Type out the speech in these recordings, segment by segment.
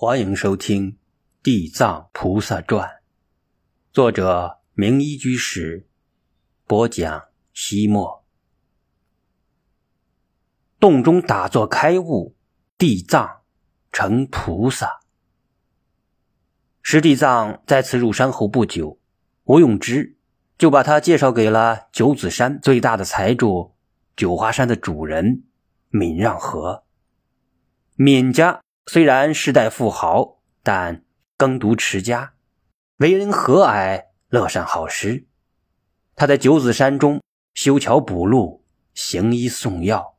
欢迎收听《地藏菩萨传》，作者明一居士播讲。西莫，洞中打坐开悟，地藏成菩萨。师地藏再次入山后不久，吴永之就把他介绍给了九子山最大的财主九华山的主人闵让和。闵家。虽然世代富豪，但耕读持家，为人和蔼，乐善好施。他在九子山中修桥补路，行医送药，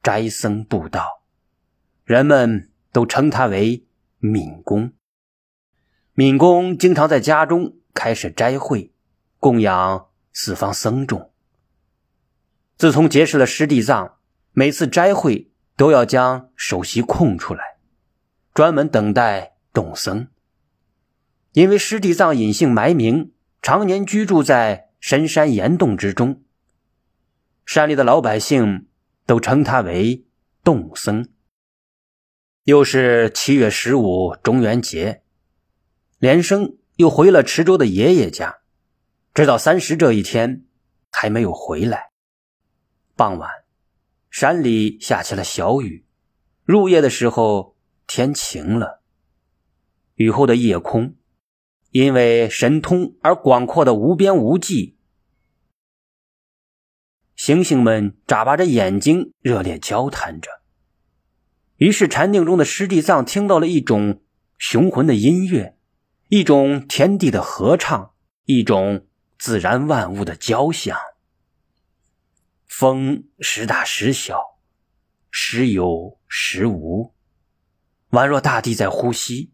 斋僧布道，人们都称他为敏公。敏公经常在家中开设斋会，供养四方僧众。自从结识了师地藏，每次斋会都要将首席空出来。专门等待动僧，因为师地藏隐姓埋名，常年居住在深山岩洞之中，山里的老百姓都称他为洞僧。又是七月十五中元节，连生又回了池州的爷爷家，直到三十这一天还没有回来。傍晚，山里下起了小雨，入夜的时候。天晴了，雨后的夜空，因为神通而广阔的无边无际，星星们眨巴着眼睛，热烈交谈着。于是禅定中的师地藏听到了一种雄浑的音乐，一种天地的合唱，一种自然万物的交响。风时大时小，时有时无。宛若大地在呼吸，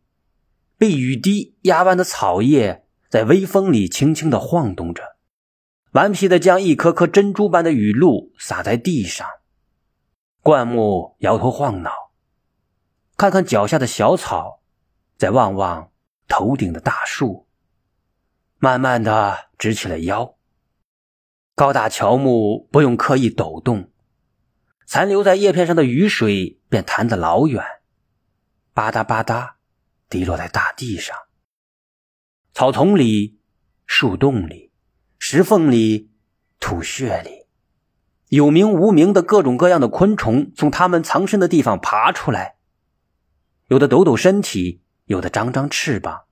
被雨滴压弯的草叶在微风里轻轻的晃动着，顽皮的将一颗颗珍珠般的雨露洒在地上。灌木摇头晃脑，看看脚下的小草，再望望头顶的大树，慢慢的直起了腰。高大乔木不用刻意抖动，残留在叶片上的雨水便弹得老远。吧嗒吧嗒，滴落在大地上。草丛里、树洞里、石缝里、土穴里，有名无名的各种各样的昆虫从它们藏身的地方爬出来，有的抖抖身体，有的张张翅膀，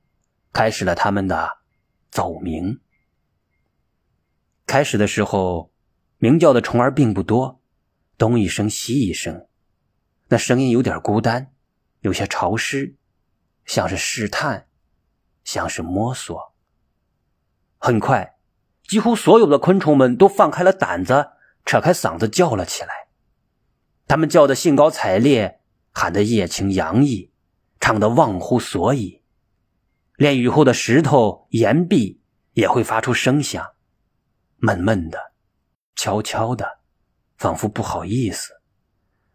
开始了他们的走鸣。开始的时候，鸣叫的虫儿并不多，东一声西一声，那声音有点孤单。有些潮湿，像是试探，像是摸索。很快，几乎所有的昆虫们都放开了胆子，扯开嗓子叫了起来。他们叫得兴高采烈，喊得热情洋溢，唱得忘乎所以。连雨后的石头、岩壁也会发出声响，闷闷的，悄悄的，仿佛不好意思。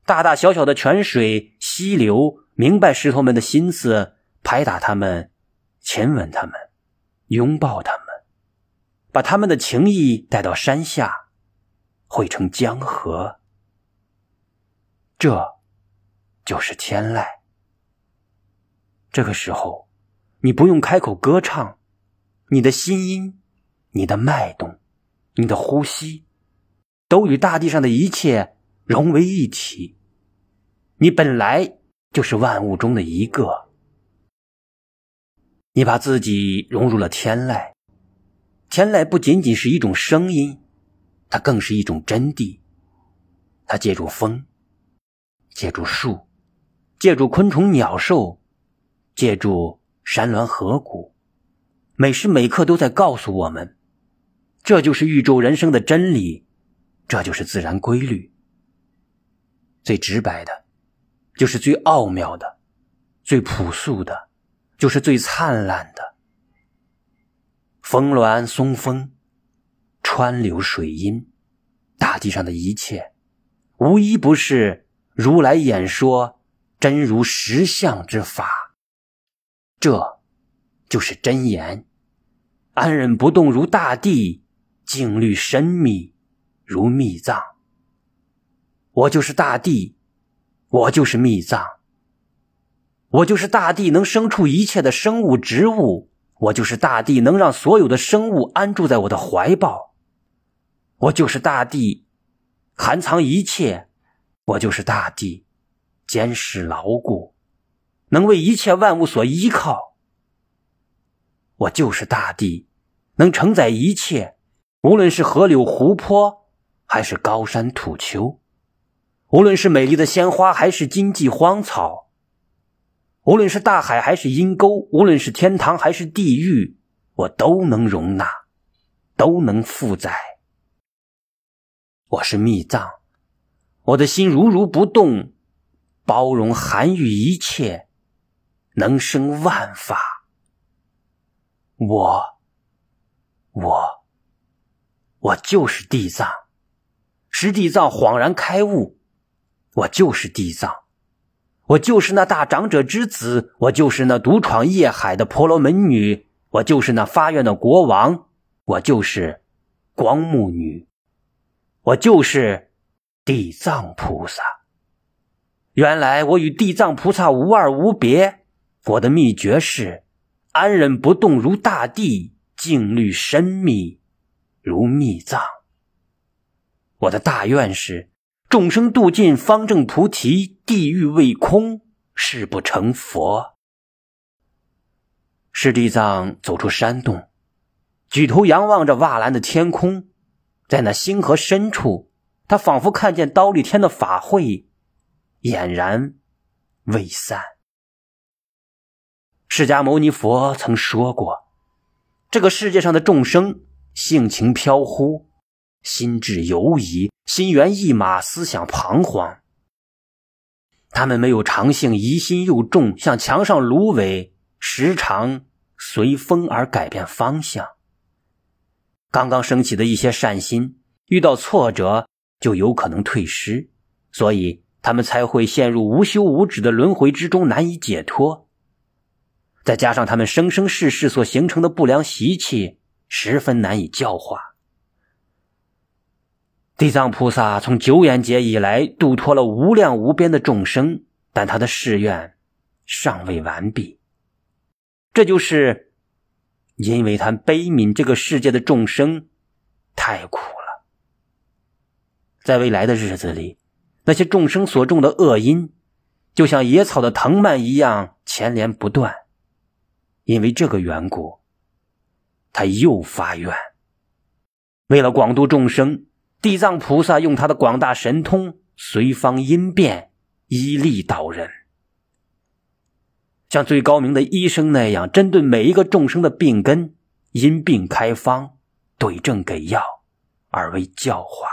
大大小小的泉水、溪流。明白石头们的心思，拍打他们，亲吻他们，拥抱他们，把他们的情谊带到山下，汇成江河。这，就是天籁。这个时候，你不用开口歌唱，你的心音、你的脉动、你的呼吸，都与大地上的一切融为一体。你本来。就是万物中的一个，你把自己融入了天籁。天籁不仅仅是一种声音，它更是一种真谛。它借助风，借助树，借助昆虫鸟兽，借助山峦河谷，每时每刻都在告诉我们：这就是宇宙人生的真理，这就是自然规律。最直白的。就是最奥妙的，最朴素的，就是最灿烂的。峰峦松风，川流水音，大地上的一切，无一不是如来演说真如实相之法。这，就是真言。安忍不动如大地，静虑深密如密藏。我就是大地。我就是密藏，我就是大地能生出一切的生物植物，我就是大地能让所有的生物安住在我的怀抱，我就是大地，含藏一切，我就是大地，坚实牢固，能为一切万物所依靠。我就是大地，能承载一切，无论是河流湖泊，还是高山土丘，无论是美丽的鲜花，还是荆棘荒草。无论是大海还是阴沟，无论是天堂还是地狱，我都能容纳，都能负载。我是密藏，我的心如如不动，包容含育一切，能生万法。我，我，我就是地藏，使地藏恍然开悟，我就是地藏。我就是那大长者之子，我就是那独闯夜海的婆罗门女，我就是那发愿的国王，我就是光目女，我就是地藏菩萨。原来我与地藏菩萨无二无别，我的秘诀是安忍不动如大地，静虑深密如密藏。我的大愿是。众生度尽方正菩提，地狱未空，誓不成佛。释地藏走出山洞，举头仰望着瓦蓝的天空，在那星河深处，他仿佛看见刀立天的法会俨然未散。释迦牟尼佛曾说过，这个世界上的众生性情飘忽。心智游移，心猿意马，思想彷徨。他们没有常性，疑心又重，像墙上芦苇，时常随风而改变方向。刚刚升起的一些善心，遇到挫折就有可能退失，所以他们才会陷入无休无止的轮回之中，难以解脱。再加上他们生生世世所形成的不良习气，十分难以教化。地藏菩萨从九眼劫以来度脱了无量无边的众生，但他的誓愿尚未完毕。这就是因为他悲悯这个世界的众生太苦了。在未来的日子里，那些众生所种的恶因，就像野草的藤蔓一样牵连不断。因为这个缘故，他又发愿，为了广度众生。地藏菩萨用他的广大神通，随方因变，以力导人，像最高明的医生那样，针对每一个众生的病根，因病开方，对症给药，而为教化。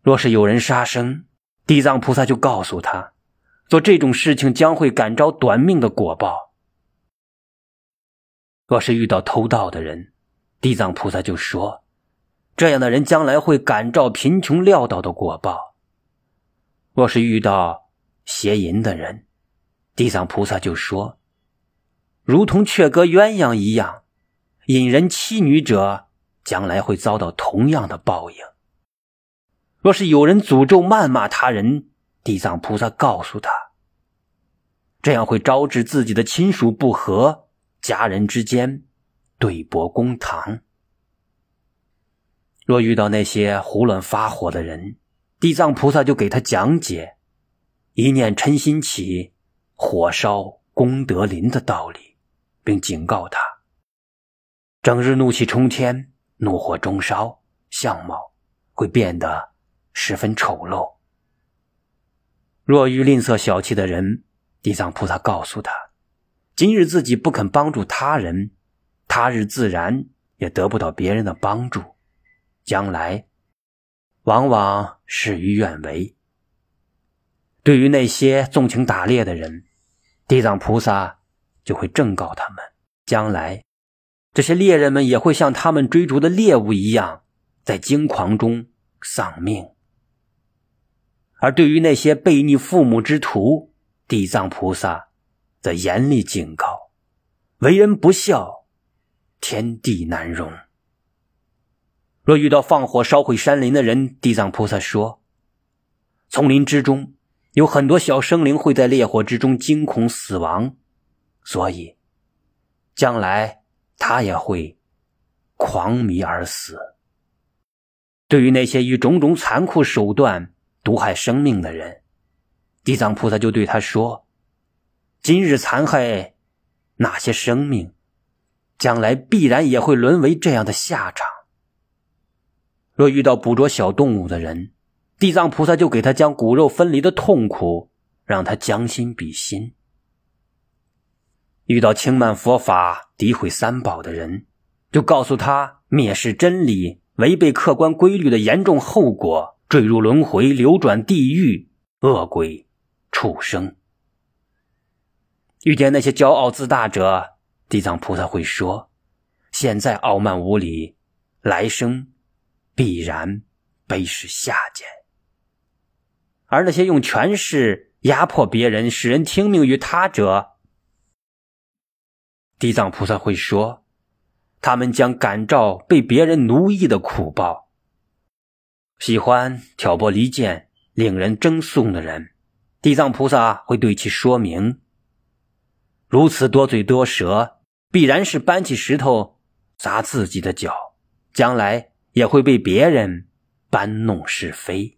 若是有人杀生，地藏菩萨就告诉他，做这种事情将会感召短命的果报。若是遇到偷盗的人，地藏菩萨就说。这样的人将来会感召贫穷潦倒的果报。若是遇到邪淫的人，地藏菩萨就说：“如同雀歌鸳鸯一样，引人妻女者，将来会遭到同样的报应。”若是有人诅咒谩骂他人，地藏菩萨告诉他：“这样会招致自己的亲属不和，家人之间对簿公堂。”若遇到那些胡乱发火的人，地藏菩萨就给他讲解“一念嗔心起，火烧功德林”的道理，并警告他：整日怒气冲天，怒火中烧，相貌会变得十分丑陋。若遇吝啬小气的人，地藏菩萨告诉他：今日自己不肯帮助他人，他日自然也得不到别人的帮助。将来，往往事与愿违。对于那些纵情打猎的人，地藏菩萨就会正告他们：将来，这些猎人们也会像他们追逐的猎物一样，在惊狂中丧命。而对于那些背逆父母之徒，地藏菩萨则严厉警告：为人不孝，天地难容。若遇到放火烧毁山林的人，地藏菩萨说：“丛林之中有很多小生灵会在烈火之中惊恐死亡，所以将来他也会狂迷而死。对于那些以种种残酷手段毒害生命的人，地藏菩萨就对他说：“今日残害那些生命，将来必然也会沦为这样的下场。若遇到捕捉小动物的人，”地藏菩萨就给他将骨肉分离的痛苦，让他将心比心；遇到轻慢佛法、诋毁三宝的人，就告诉他蔑视真理、违背客观规律的严重后果，坠入轮回、流转地狱、恶鬼、畜生。遇见那些骄傲自大者，地藏菩萨会说：“现在傲慢无礼，来生必然卑视下贱。”而那些用权势压迫别人、使人听命于他者，地藏菩萨会说：“他们将感召被别人奴役的苦报。喜欢挑拨离间、令人争讼的人，地藏菩萨会对其说明：如此多嘴多舌，必然是搬起石头砸自己的脚，将来也会被别人搬弄是非。”